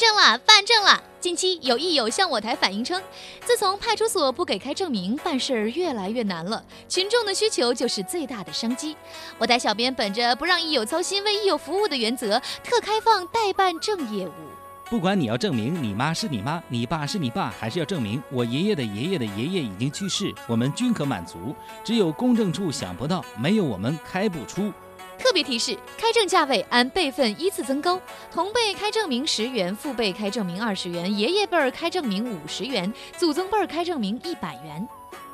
证了，办证了！近期有益友向我台反映称，自从派出所不给开证明，办事儿越来越难了。群众的需求就是最大的商机。我台小编本着不让益友操心、为益友服务的原则，特开放代办证业务。不管你要证明你妈是你妈，你爸是你爸，还是要证明我爷爷的爷爷的爷爷已经去世，我们均可满足。只有公证处想不到，没有我们开不出。特别提示：开证价位按辈分依次增高，同辈开证明十元，父辈开证明二十元，爷爷辈儿开证明五十元，祖宗辈儿开证明一百元。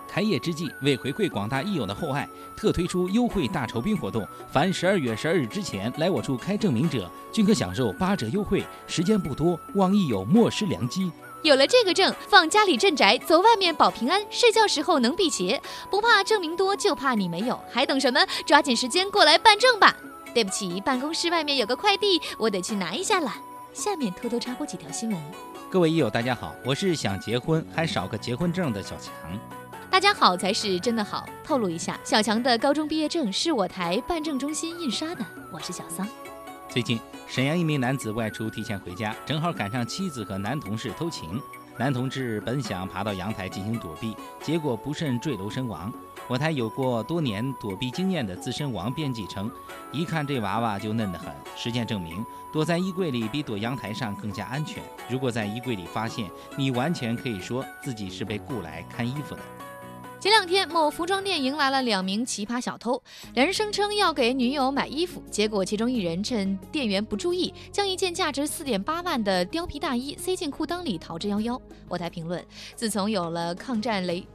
开业之际，为回馈广大益友的厚爱，特推出优惠大酬宾活动，凡十二月十二日之前来我处开证明者，均可享受八折优惠。时间不多，望益友莫失良机。有了这个证，放家里镇宅，走外面保平安，睡觉时候能辟邪，不怕证明多，就怕你没有，还等什么？抓紧时间过来办证吧！对不起，办公室外面有个快递，我得去拿一下了。下面偷偷插播几条新闻。各位益友，大家好，我是想结婚还少个结婚证的小强。大家好才是真的好。透露一下，小强的高中毕业证是我台办证中心印刷的。我是小桑。最近，沈阳一名男子外出提前回家，正好赶上妻子和男同事偷情。男同志本想爬到阳台进行躲避，结果不慎坠楼身亡。我台有过多年躲避经验的资深王编辑称，一看这娃娃就嫩得很。实践证明，躲在衣柜里比躲阳台上更加安全。如果在衣柜里发现，你完全可以说自己是被雇来看衣服的。前两天，某服装店迎来了两名奇葩小偷，两人声称要给女友买衣服，结果其中一人趁店员不注意，将一件价值四点八万的貂皮大衣塞进裤裆里逃之夭夭。我台评论：自从有了抗战雷，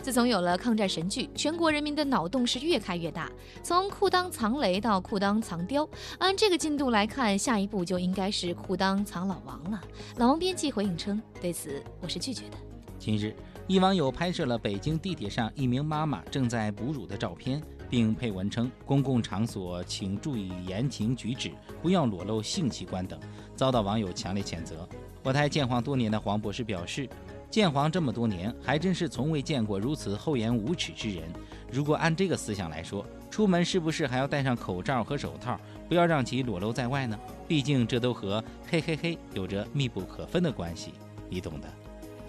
自从有了抗战神剧，全国人民的脑洞是越开越大。从裤裆藏雷到裤裆藏貂，按这个进度来看，下一步就应该是裤裆藏老王了。老王编辑回应称，对此我是拒绝的。近日。一网友拍摄了北京地铁上一名妈妈正在哺乳的照片，并配文称：“公共场所请注意言行举止，不要裸露性器官等。”遭到网友强烈谴责。我台建黄多年的黄博士表示：“建黄这么多年，还真是从未见过如此厚颜无耻之人。如果按这个思想来说，出门是不是还要戴上口罩和手套，不要让其裸露在外呢？毕竟这都和嘿嘿嘿有着密不可分的关系，你懂的。”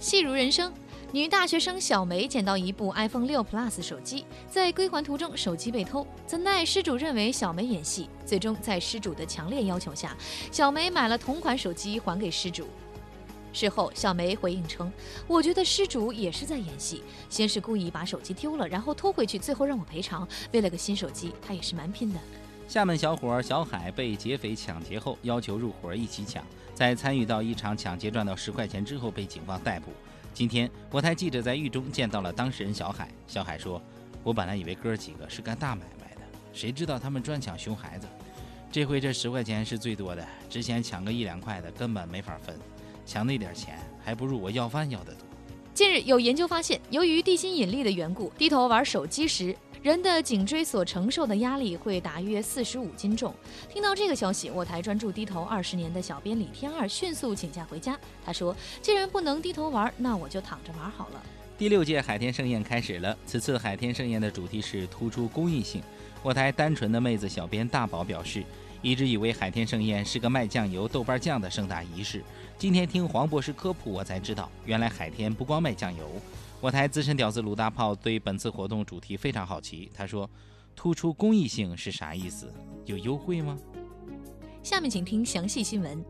戏如人生。女大学生小梅捡到一部 iPhone 六 Plus 手机，在归还途中手机被偷，怎奈失主认为小梅演戏，最终在失主的强烈要求下，小梅买了同款手机还给失主。事后，小梅回应称：“我觉得失主也是在演戏，先是故意把手机丢了，然后偷回去，最后让我赔偿。为了个新手机，他也是蛮拼的。”厦门小伙小海被劫匪抢劫后，要求入伙一起抢，在参与到一场抢劫赚到十块钱之后，被警方逮捕。今天，我台记者在狱中见到了当事人小海。小海说：“我本来以为哥几个是干大买卖的，谁知道他们专抢熊孩子。这回这十块钱是最多的，之前抢个一两块的根本没法分，抢那点钱还不如我要饭要得多。”近日，有研究发现，由于地心引力的缘故，低头玩手机时。人的颈椎所承受的压力会达约四十五斤重。听到这个消息，我台专注低头二十年的小编李天二迅速请假回家。他说：“既然不能低头玩，那我就躺着玩好了。”第六届海天盛宴开始了。此次海天盛宴的主题是突出公益性。我台单纯的妹子小编大宝表示，一直以为海天盛宴是个卖酱油、豆瓣酱的盛大仪式。今天听黄博士科普，我才知道，原来海天不光卖酱油。我台资深屌丝鲁大炮对本次活动主题非常好奇，他说：“突出公益性是啥意思？有优惠吗？”下面请听详细新闻。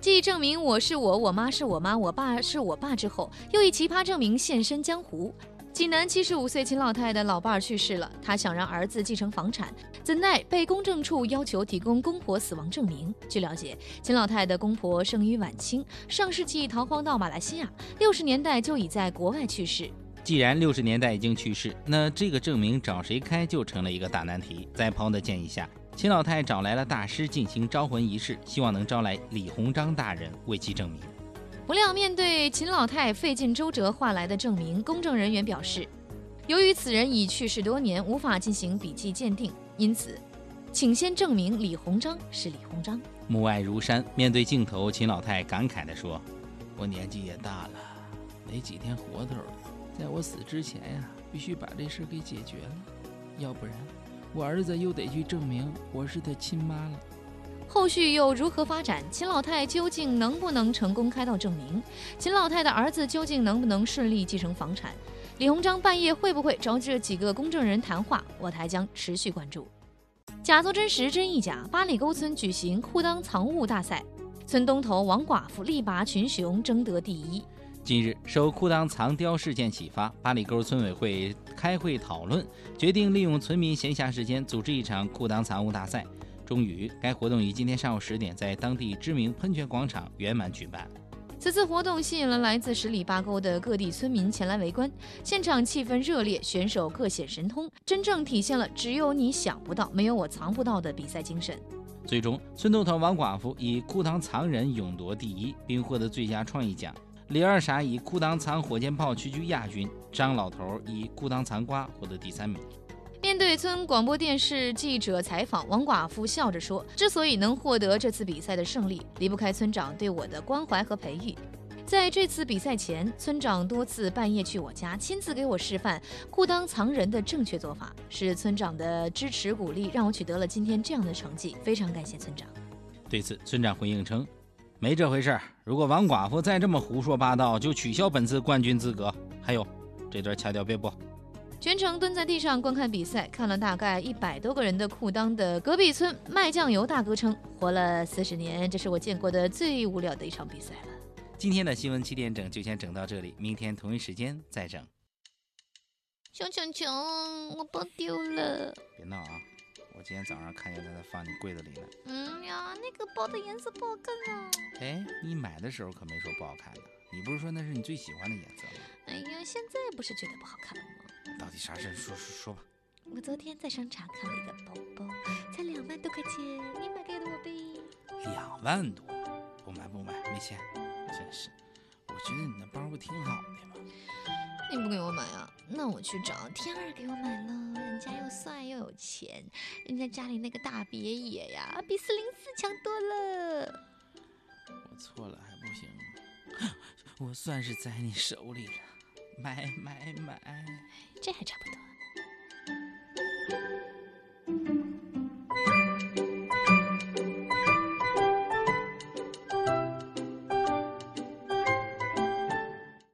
继证明我是我，我妈是我妈，我爸是我爸之后，又一奇葩证明现身江湖。济南七十五岁秦老太的老伴儿去世了，她想让儿子继承房产，怎奈被公证处要求提供公婆死亡证明。据了解，秦老太的公婆生于晚清，上世纪逃荒到马来西亚，六十年代就已在国外去世。既然六十年代已经去世，那这个证明找谁开就成了一个大难题。在朋友的建议下，秦老太找来了大师进行招魂仪式，希望能招来李鸿章大人为其证明。不料，面对秦老太费尽周折换来的证明，公证人员表示，由于此人已去世多年，无法进行笔迹鉴定，因此，请先证明李鸿章是李鸿章。母爱如山，面对镜头，秦老太感慨地说：“我年纪也大了，没几天活头了，在我死之前呀，必须把这事给解决了，要不然，我儿子又得去证明我是他亲妈了。”后续又如何发展？秦老太究竟能不能成功开到证明？秦老太的儿子究竟能不能顺利继承房产？李鸿章半夜会不会找这几个公证人谈话？我台将持续关注。假作真实，真亦假。八里沟村举行裤裆藏物大赛，村东头王寡妇力拔群雄，争得第一。近日，受裤裆藏雕事件启发，八里沟村委会开会讨论，决定利用村民闲暇时间组织一场裤裆藏物大赛。终于，该活动于今天上午十点在当地知名喷泉广场圆满举办。此次活动吸引了来自十里八沟的各地村民前来围观，现场气氛热烈，选手各显神通，真正体现了“只有你想不到，没有我藏不到”的比赛精神。最终，村东头王寡妇以裤裆藏人勇夺第一，并获得最佳创意奖；李二傻以裤裆藏火箭炮屈居亚军；张老头以裤裆藏瓜获得第三名。对村广播电视记者采访，王寡妇笑着说：“之所以能获得这次比赛的胜利，离不开村长对我的关怀和培育。在这次比赛前，村长多次半夜去我家，亲自给我示范裤裆藏人的正确做法。是村长的支持鼓励，让我取得了今天这样的成绩。非常感谢村长。”对此，村长回应称：“没这回事儿。如果王寡妇再这么胡说八道，就取消本次冠军资格。还有，这段掐掉别播。”全程蹲在地上观看比赛，看了大概一百多个人的裤裆的隔壁村卖酱油大哥称，活了四十年，这是我见过的最无聊的一场比赛了。今天的新闻七点整就先整到这里，明天同一时间再整。小强强，我包丢了。别闹啊！我今天早上看见他在放你柜子里了。嗯呀，那个包的颜色不好看啊。哎，你买的时候可没说不好看的，你不是说那是你最喜欢的颜色吗？哎呀，现在不是觉得不好看了吗？到底啥事？说说说吧。我昨天在商场看了一个包包，才两万多块钱，你买给我呗？两万多？不买不买，没钱。真是，我觉得你那包不挺好的吗？你不给我买啊？那我去找天儿给我买了，人家又帅又有钱，人家家里那个大别野呀，比四零四强多了。我错了还不行？我算是在你手里了。买买买，这还差不多。